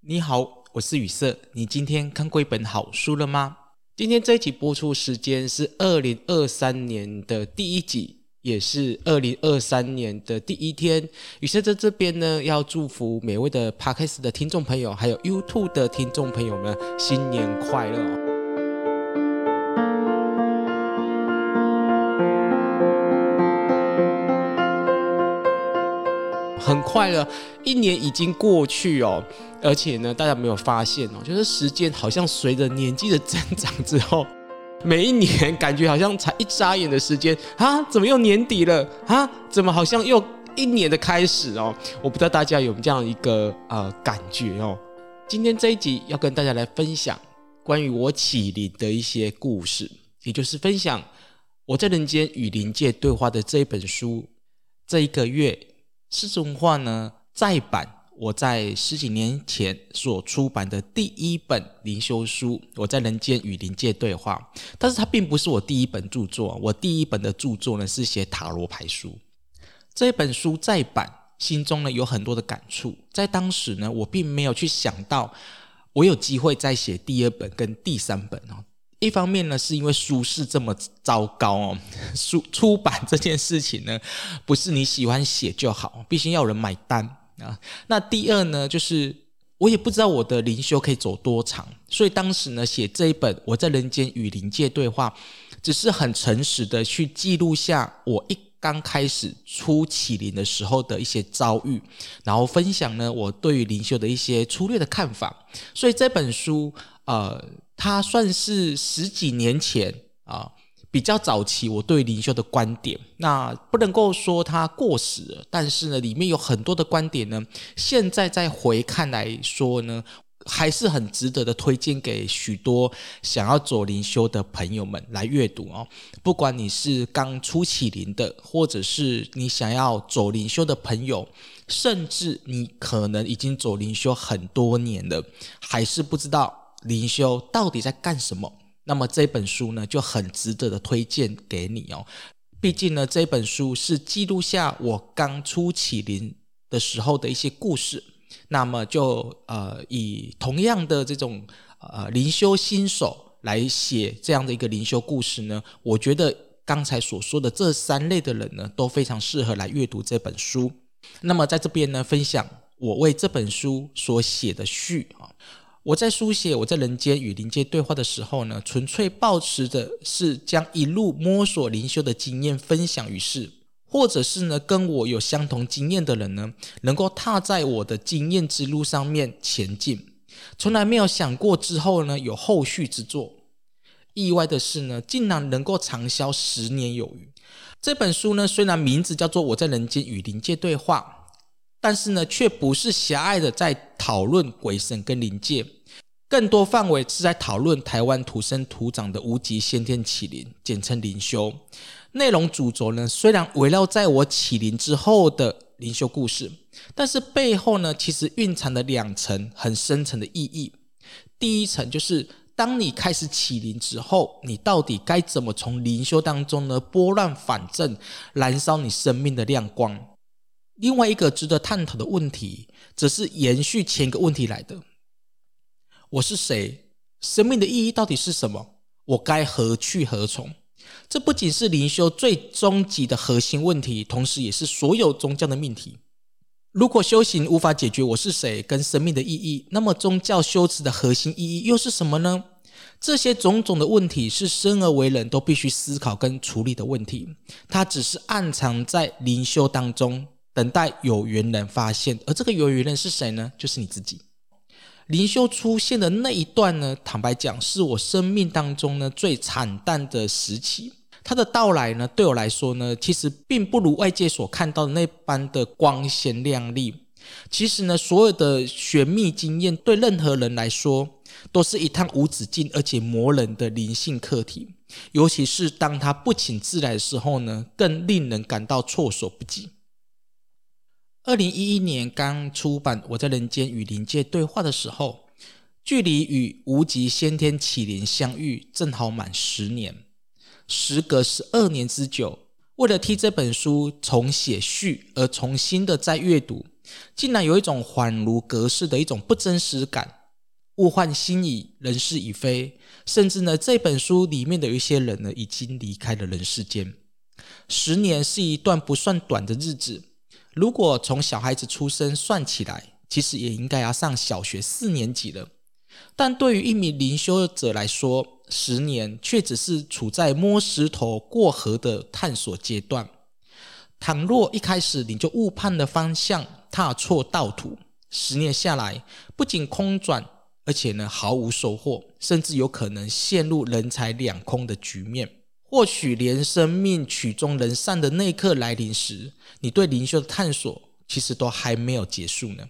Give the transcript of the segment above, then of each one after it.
你好，我是雨色。你今天看过一本好书了吗？今天这一集播出时间是二零二三年的第一集，也是二零二三年的第一天。雨色在这边呢，要祝福每位的 Podcast 的听众朋友，还有 YouTube 的听众朋友们，新年快乐。很快了，一年已经过去哦，而且呢，大家没有发现哦，就是时间好像随着年纪的增长之后，每一年感觉好像才一眨眼的时间啊，怎么又年底了啊？怎么好像又一年的开始哦？我不知道大家有没有这样一个呃感觉哦。今天这一集要跟大家来分享关于我启灵的一些故事，也就是分享我在人间与灵界对话的这一本书，这一个月。狮子文化呢，再版我在十几年前所出版的第一本灵修书，我在人间与灵界对话。但是它并不是我第一本著作，我第一本的著作呢是写塔罗牌书。这本书再版，心中呢有很多的感触。在当时呢，我并没有去想到我有机会再写第二本跟第三本哦。一方面呢，是因为书是这么糟糕哦，书出版这件事情呢，不是你喜欢写就好，必须要有人买单啊。那第二呢，就是我也不知道我的灵修可以走多长，所以当时呢，写这一本《我在人间与灵界对话》，只是很诚实的去记录下我一刚开始初启灵的时候的一些遭遇，然后分享呢我对于灵修的一些粗略的看法。所以这本书，呃。它算是十几年前啊，比较早期我对灵修的观点，那不能够说它过时了，但是呢，里面有很多的观点呢，现在再回看来说呢，还是很值得的推荐给许多想要走灵修的朋友们来阅读哦。不管你是刚初启灵的，或者是你想要走灵修的朋友，甚至你可能已经走灵修很多年了，还是不知道。灵修到底在干什么？那么这本书呢，就很值得的推荐给你哦。毕竟呢，这本书是记录下我刚初启灵的时候的一些故事。那么就呃，以同样的这种呃灵修新手来写这样的一个灵修故事呢，我觉得刚才所说的这三类的人呢，都非常适合来阅读这本书。那么在这边呢，分享我为这本书所写的序啊。我在书写我在人间与灵界对话的时候呢，纯粹抱持的是将一路摸索灵修的经验分享于世，或者是呢跟我有相同经验的人呢，能够踏在我的经验之路上面前进。从来没有想过之后呢有后续之作。意外的是呢，竟然能够长销十年有余。这本书呢，虽然名字叫做《我在人间与灵界对话》，但是呢，却不是狭隘的在讨论鬼神跟灵界。更多范围是在讨论台湾土生土长的无极先天启灵，简称灵修。内容主轴呢，虽然围绕在我启灵之后的灵修故事，但是背后呢，其实蕴藏了两层很深层的意义。第一层就是，当你开始启灵之后，你到底该怎么从灵修当中呢拨乱反正，燃烧你生命的亮光？另外一个值得探讨的问题，则是延续前一个问题来的。我是谁？生命的意义到底是什么？我该何去何从？这不仅是灵修最终极的核心问题，同时也是所有宗教的命题。如果修行无法解决我是谁跟生命的意义，那么宗教修持的核心意义又是什么呢？这些种种的问题是生而为人都必须思考跟处理的问题。它只是暗藏在灵修当中，等待有缘人发现。而这个有缘人是谁呢？就是你自己。灵修出现的那一段呢，坦白讲，是我生命当中呢最惨淡的时期。它的到来呢，对我来说呢，其实并不如外界所看到的那般的光鲜亮丽。其实呢，所有的玄秘经验，对任何人来说，都是一趟无止境而且磨人的灵性课题。尤其是当它不请自来的时候呢，更令人感到措手不及。二零一一年刚出版《我在人间与灵界对话》的时候，距离与无极先天启灵相遇正好满十年。时隔十二年之久，为了替这本书重写序而重新的再阅读，竟然有一种恍如隔世的一种不真实感。物换星移，人事已非，甚至呢，这本书里面的一些人呢，已经离开了人世间。十年是一段不算短的日子，如果从小孩子出生算起来，其实也应该要上小学四年级了。但对于一名灵修者来说，十年却只是处在摸石头过河的探索阶段。倘若一开始你就误判了方向，踏错道途，十年下来，不仅空转。而且呢，毫无收获，甚至有可能陷入人财两空的局面。或许连生命曲终人散的那一刻来临时，你对灵修的探索其实都还没有结束呢。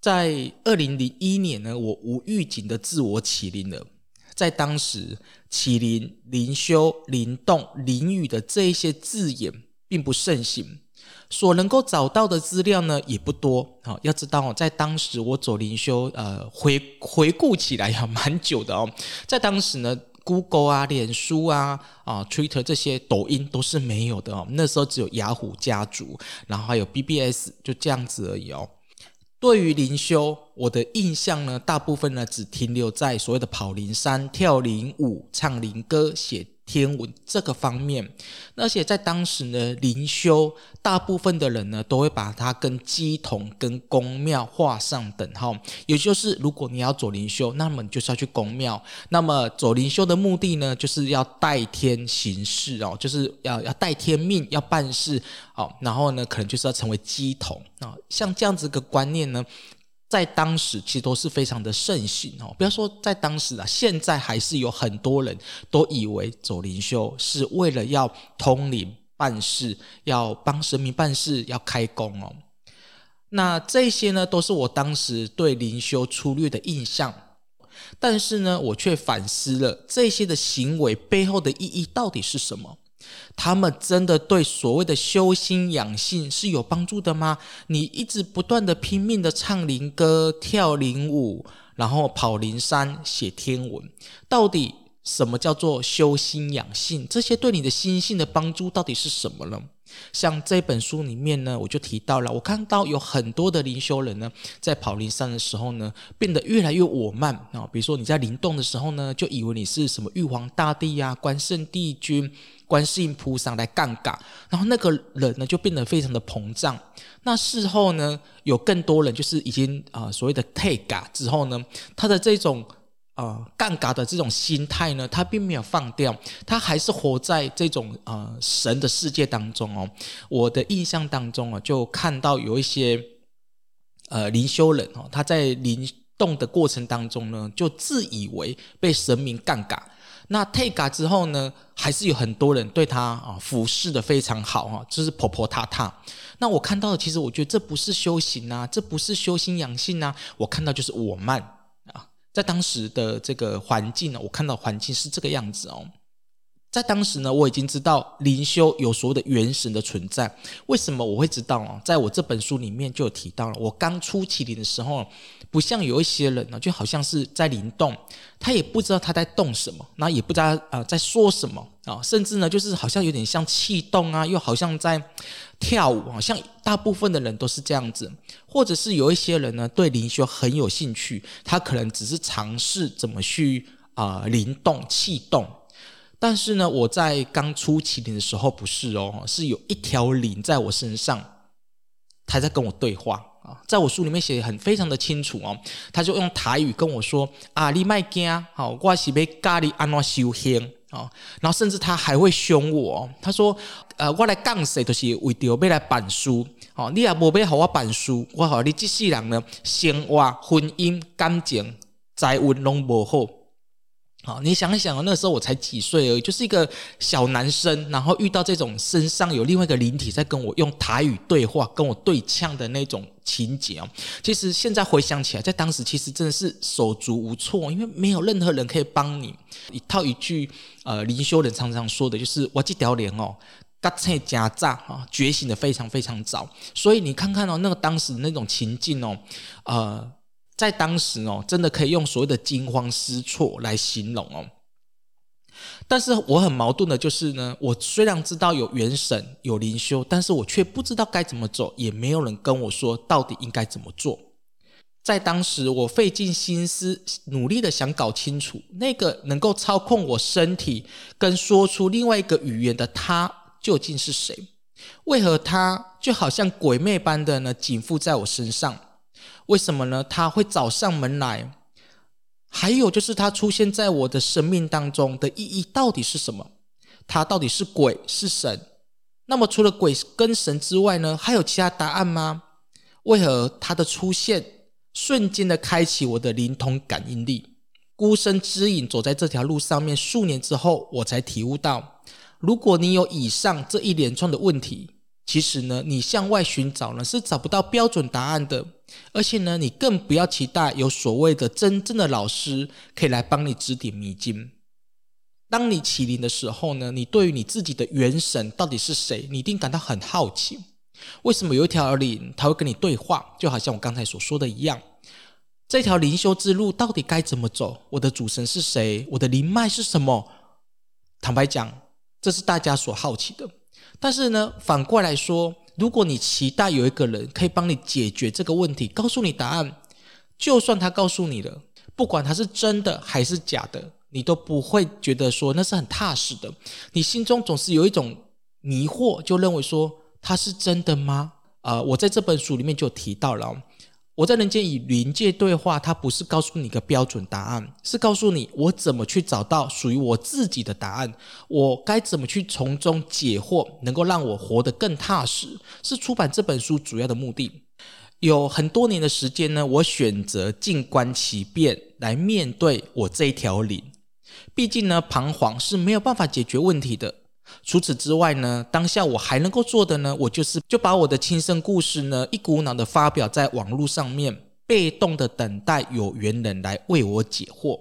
在二零零一年呢，我无预警的自我启灵了。在当时，启灵、灵修、灵动、灵语的这一些字眼并不盛行。所能够找到的资料呢，也不多。好，要知道哦，在当时我走灵修，呃，回回顾起来也蛮久的哦。在当时呢，Google 啊、脸书啊、啊 Twitter 这些、抖音都是没有的哦。那时候只有雅虎家族，然后还有 BBS，就这样子而已哦。对于灵修，我的印象呢，大部分呢只停留在所谓的跑灵山、跳灵舞、唱灵歌、写。天文这个方面，而且在当时呢，灵修大部分的人呢，都会把它跟鸡童、跟宫庙画上等号。也就是，如果你要走灵修，那么你就是要去宫庙。那么走灵修的目的呢，就是要代天行事哦，就是要要代天命，要办事哦。然后呢，可能就是要成为鸡童啊。像这样子个观念呢。在当时其实都是非常的盛行哦，不要说在当时啊，现在还是有很多人都以为走灵修是为了要通灵办事，要帮神明办事，要开工哦。那这些呢，都是我当时对灵修粗略的印象，但是呢，我却反思了这些的行为背后的意义到底是什么。他们真的对所谓的修心养性是有帮助的吗？你一直不断的拼命的唱灵歌、跳灵舞，然后跑灵山、写天文，到底什么叫做修心养性？这些对你的心性的帮助到底是什么呢？像这本书里面呢，我就提到了，我看到有很多的灵修人呢，在跑灵山的时候呢，变得越来越我慢啊。比如说你在灵动的时候呢，就以为你是什么玉皇大帝呀、啊、关圣帝君、观世音菩萨来杠杆，然后那个人呢就变得非常的膨胀。那事后呢，有更多人就是已经啊、所谓的退嘎之后呢，他的这种。呃，杠杆的这种心态呢，他并没有放掉，他还是活在这种呃神的世界当中哦。我的印象当中啊，就看到有一些呃灵修人哦，他在灵动的过程当中呢，就自以为被神明杠杆。那退嘎之后呢，还是有很多人对他啊俯视的非常好哈，就是婆婆踏踏。那我看到的，其实我觉得这不是修行啊，这不是修心养性啊，我看到就是我慢。在当时的这个环境呢，我看到环境是这个样子哦。在当时呢，我已经知道灵修有所谓的元神的存在。为什么我会知道啊？在我这本书里面就有提到了。我刚出麒麟的时候，不像有一些人呢，就好像是在灵动，他也不知道他在动什么，那也不知道啊在说什么啊，甚至呢，就是好像有点像气动啊，又好像在。跳舞好，像大部分的人都是这样子，或者是有一些人呢，对灵修很有兴趣，他可能只是尝试怎么去啊、灵动气动，但是呢，我在刚出麒麟的时候不是哦，是有一条灵在我身上，他在跟我对话啊，在我书里面写的很非常的清楚哦，他就用台语跟我说啊，你别惊，好，我是要教你安怎修行。哦，然后甚至他还会凶我。他说：“呃，我来讲谁都是为着要来办书。哦，你也无要和我办书，我和你这世人呢，生活、婚姻、感情、财运拢无好。好，你想一想，那时候我才几岁而已，就是一个小男生，然后遇到这种身上有另外一个灵体在跟我用台语对话，跟我对呛的那种情节哦。其实现在回想起来，在当时其实真的是手足无措，因为没有任何人可以帮你。一套一句，呃，灵修人常常说的就是“我这条脸哦，觉醒真早啊，觉醒的非常非常早。”所以你看看哦，那个当时那种情境哦，呃。在当时哦，真的可以用所谓的惊慌失措来形容哦。但是我很矛盾的就是呢，我虽然知道有元神有灵修，但是我却不知道该怎么走，也没有人跟我说到底应该怎么做。在当时，我费尽心思努力的想搞清楚，那个能够操控我身体跟说出另外一个语言的他究竟是谁？为何他就好像鬼魅般的呢紧附在我身上？为什么呢？他会找上门来？还有就是他出现在我的生命当中的意义到底是什么？他到底是鬼是神？那么除了鬼跟神之外呢，还有其他答案吗？为何他的出现瞬间的开启我的灵通感应力？孤身之影走在这条路上面数年之后，我才体悟到，如果你有以上这一连串的问题，其实呢，你向外寻找呢是找不到标准答案的。而且呢，你更不要期待有所谓的真正的老师可以来帮你指点迷津。当你起灵的时候呢，你对于你自己的元神到底是谁，你一定感到很好奇。为什么有一条灵他会跟你对话？就好像我刚才所说的一样，这条灵修之路到底该怎么走？我的主神是谁？我的灵脉是什么？坦白讲，这是大家所好奇的。但是呢，反过来说。如果你期待有一个人可以帮你解决这个问题，告诉你答案，就算他告诉你了，不管他是真的还是假的，你都不会觉得说那是很踏实的。你心中总是有一种迷惑，就认为说他是真的吗？啊、呃，我在这本书里面就提到了。我在人间与灵界对话，它不是告诉你一个标准答案，是告诉你我怎么去找到属于我自己的答案，我该怎么去从中解惑，能够让我活得更踏实，是出版这本书主要的目的。有很多年的时间呢，我选择静观其变来面对我这一条灵，毕竟呢，彷徨是没有办法解决问题的。除此之外呢，当下我还能够做的呢，我就是就把我的亲身故事呢，一股脑的发表在网络上面，被动的等待有缘人来为我解惑。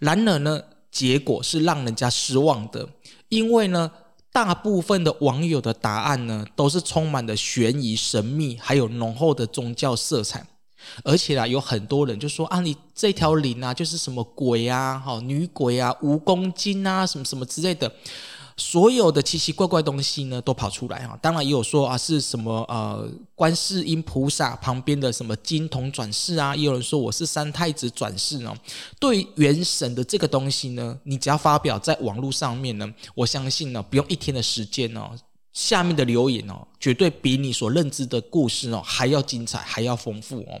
然而呢，结果是让人家失望的，因为呢，大部分的网友的答案呢，都是充满了悬疑、神秘，还有浓厚的宗教色彩。而且啊，有很多人就说啊，你这条灵啊，就是什么鬼啊，好女鬼啊，蜈蚣精啊，什么什么之类的。所有的奇奇怪怪东西呢，都跑出来哈。当然也有说啊，是什么呃，观世音菩萨旁边的什么金童转世啊，也有人说我是三太子转世哦。对元神的这个东西呢，你只要发表在网络上面呢，我相信呢，不用一天的时间哦，下面的留言哦，绝对比你所认知的故事哦还要精彩，还要丰富哦。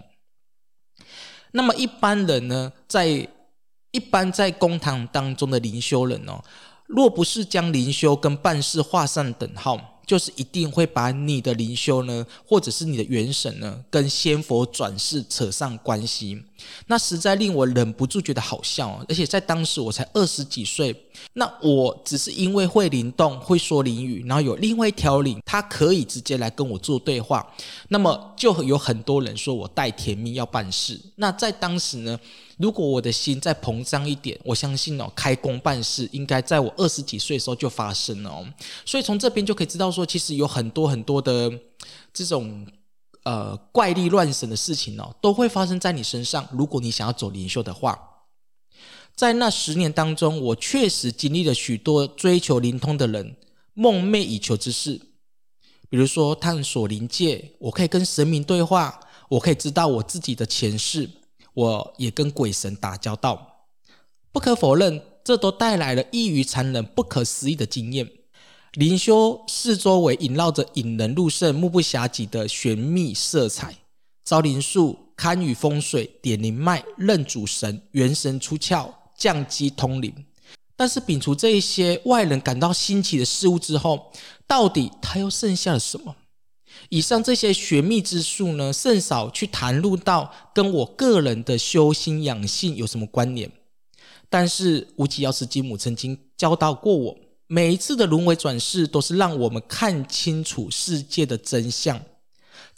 那么一般人呢，在一般在公堂当中的灵修人哦。若不是将灵修跟办事画上等号，就是一定会把你的灵修呢，或者是你的元神呢，跟仙佛转世扯上关系，那实在令我忍不住觉得好笑。而且在当时我才二十几岁，那我只是因为会灵动、会说灵语，然后有另外一条灵，他可以直接来跟我做对话，那么就有很多人说我带甜蜜要办事。那在当时呢，如果我的心再膨胀一点，我相信哦，开工办事应该在我二十几岁的时候就发生了。所以从这边就可以知道说，其实有很多很多的这种呃怪力乱神的事情哦，都会发生在你身上。如果你想要走灵修的话，在那十年当中，我确实经历了许多追求灵通的人梦寐以求之事，比如说探索灵界，我可以跟神明对话，我可以知道我自己的前世。我也跟鬼神打交道，不可否认，这都带来了异于常人、不可思议的经验。灵修四周围萦绕着引人入胜、目不暇及的玄秘色彩，招灵术、堪舆风水、点灵脉、认主神、元神出窍、降级通灵。但是，摒除这一些外人感到新奇的事物之后，到底它又剩下了什么？以上这些玄秘之术呢，甚少去谈论到跟我个人的修心养性有什么关联。但是无极药师金母曾经教导过我，每一次的轮回转世都是让我们看清楚世界的真相。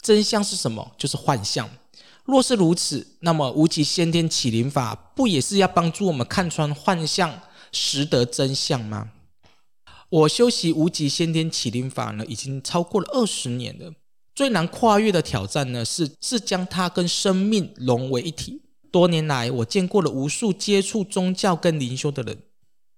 真相是什么？就是幻象。若是如此，那么无极先天启灵法不也是要帮助我们看穿幻象，识得真相吗？我修习无极先天启灵法呢，已经超过了二十年了。最难跨越的挑战呢，是是将它跟生命融为一体。多年来，我见过了无数接触宗教跟灵修的人，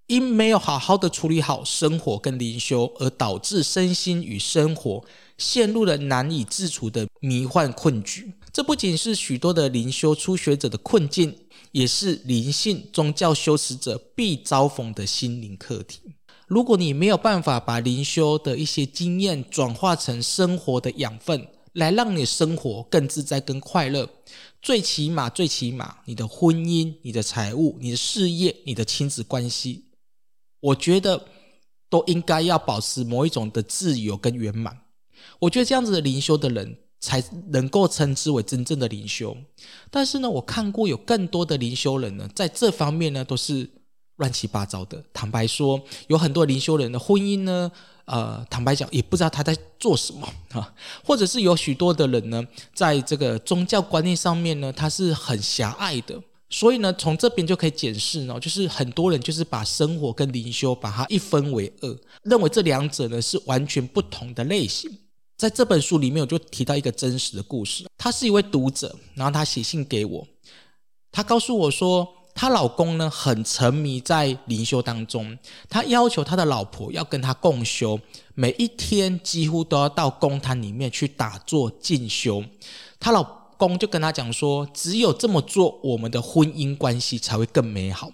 因没有好好的处理好生活跟灵修，而导致身心与生活陷入了难以自处的迷幻困局。这不仅是许多的灵修初学者的困境，也是灵性宗教修持者必遭逢的心灵课题。如果你没有办法把灵修的一些经验转化成生活的养分，来让你生活更自在、更快乐，最起码、最起码，你的婚姻、你的财务、你的事业、你的亲子关系，我觉得都应该要保持某一种的自由跟圆满。我觉得这样子的灵修的人，才能够称之为真正的灵修。但是呢，我看过有更多的灵修人呢，在这方面呢，都是。乱七八糟的。坦白说，有很多灵修人的婚姻呢，呃，坦白讲，也不知道他在做什么 啊，或者是有许多的人呢，在这个宗教观念上面呢，他是很狭隘的。所以呢，从这边就可以解释呢，就是很多人就是把生活跟灵修把它一分为二，认为这两者呢是完全不同的类型。在这本书里面，我就提到一个真实的故事，他是一位读者，然后他写信给我，他告诉我说。她老公呢，很沉迷在灵修当中，他要求他的老婆要跟他共修，每一天几乎都要到公坛里面去打坐进修。她老公就跟他讲说，只有这么做，我们的婚姻关系才会更美好。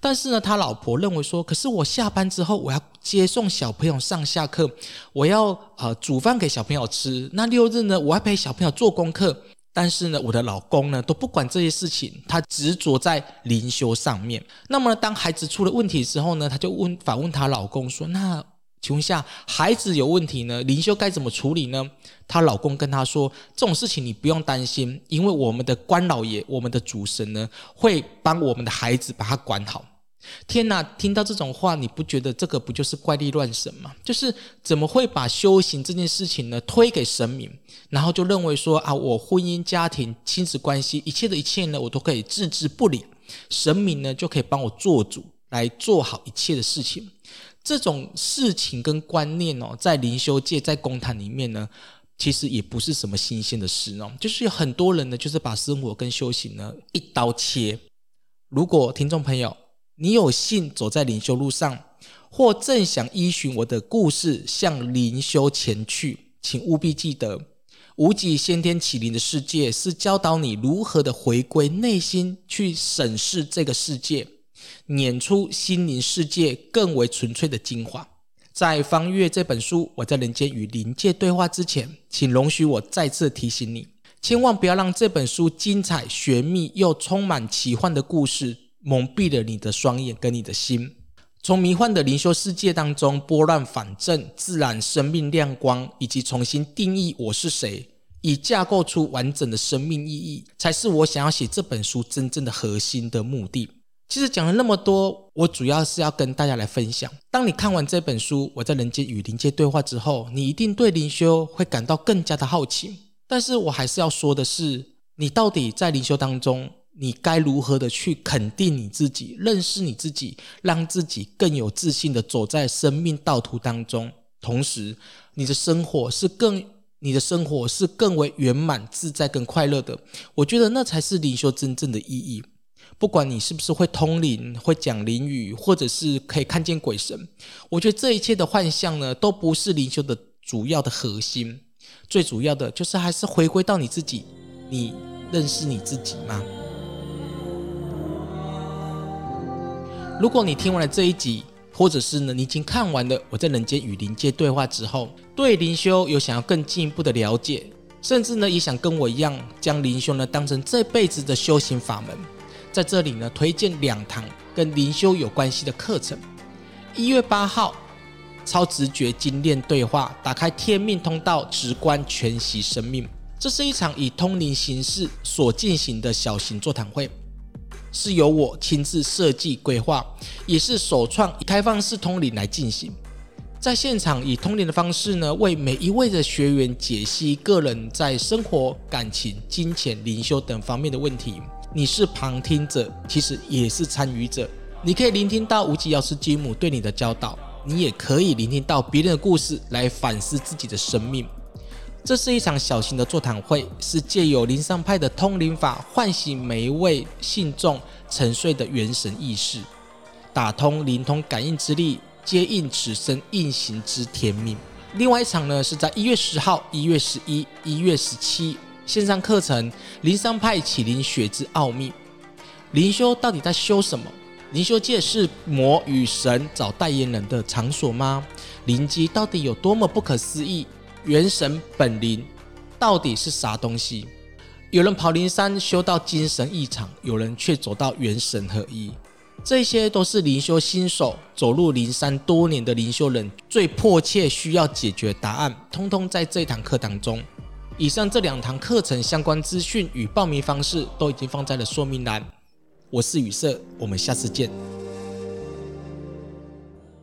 但是呢，他老婆认为说，可是我下班之后，我要接送小朋友上下课，我要呃煮饭给小朋友吃，那六日呢，我要陪小朋友做功课。但是呢，我的老公呢都不管这些事情，他执着在灵修上面。那么当孩子出了问题之后呢，他就问反问他老公说：“那请问下，孩子有问题呢，灵修该怎么处理呢？”她老公跟她说：“这种事情你不用担心，因为我们的关老爷，我们的主神呢，会帮我们的孩子把他管好。”天哪！听到这种话，你不觉得这个不就是怪力乱神吗？就是怎么会把修行这件事情呢推给神明，然后就认为说啊，我婚姻、家庭、亲子关系，一切的一切呢，我都可以置之不理，神明呢就可以帮我做主，来做好一切的事情。这种事情跟观念哦，在灵修界、在公坛里面呢，其实也不是什么新鲜的事哦。就是很多人呢，就是把生活跟修行呢一刀切。如果听众朋友，你有幸走在灵修路上，或正想依循我的故事向灵修前去，请务必记得，无极先天启灵的世界是教导你如何的回归内心去审视这个世界，碾出心灵世界更为纯粹的精华。在翻阅这本书《我在人间与灵界对话》之前，请容许我再次提醒你，千万不要让这本书精彩、玄秘又充满奇幻的故事。蒙蔽了你的双眼跟你的心，从迷幻的灵修世界当中拨乱反正，自然生命亮光，以及重新定义我是谁，以架构出完整的生命意义，才是我想要写这本书真正的核心的目的。其实讲了那么多，我主要是要跟大家来分享。当你看完这本书《我在人间与灵界对话》之后，你一定对灵修会感到更加的好奇。但是我还是要说的是，你到底在灵修当中，你该如何的去肯定你自己，认识你自己，让自己更有自信的走在生命道途当中，同时，你的生活是更，你的生活是更为圆满、自在、更快乐的。我觉得那才是灵修真正的意义。不管你是不是会通灵、会讲灵语，或者是可以看见鬼神，我觉得这一切的幻象呢，都不是灵修的主要的核心。最主要的就是还是回归到你自己，你认识你自己吗？如果你听完了这一集，或者是呢，你已经看完了我在人间与灵界对话之后，对灵修有想要更进一步的了解，甚至呢也想跟我一样将灵修呢当成这辈子的修行法门，在这里呢推荐两堂跟灵修有关系的课程。一月八号，超直觉精炼对话，打开天命通道，直观全息生命。这是一场以通灵形式所进行的小型座谈会。是由我亲自设计规划，也是首创以开放式通灵来进行。在现场以通灵的方式呢，为每一位的学员解析个人在生活、感情、金钱、灵修等方面的问题。你是旁听者，其实也是参与者。你可以聆听到无极药师金母对你的教导，你也可以聆听到别人的故事来反思自己的生命。这是一场小型的座谈会，是借由灵山派的通灵法，唤醒每一位信众沉睡的元神意识。打通灵通感应之力，接应此生运行之天命。另外一场呢，是在一月十号、一月十一、一月十七线上课程《灵山派启灵学之奥秘》。灵修到底在修什么？灵修界是魔与神找代言人的场所吗？灵机到底有多么不可思议？元神本灵到底是啥东西？有人跑灵山修到精神异常，有人却走到元神合一。这些都是灵修新手走入灵山多年的灵修人最迫切需要解决答案，通通在这堂课当中。以上这两堂课程相关资讯与报名方式都已经放在了说明栏。我是雨色，我们下次见。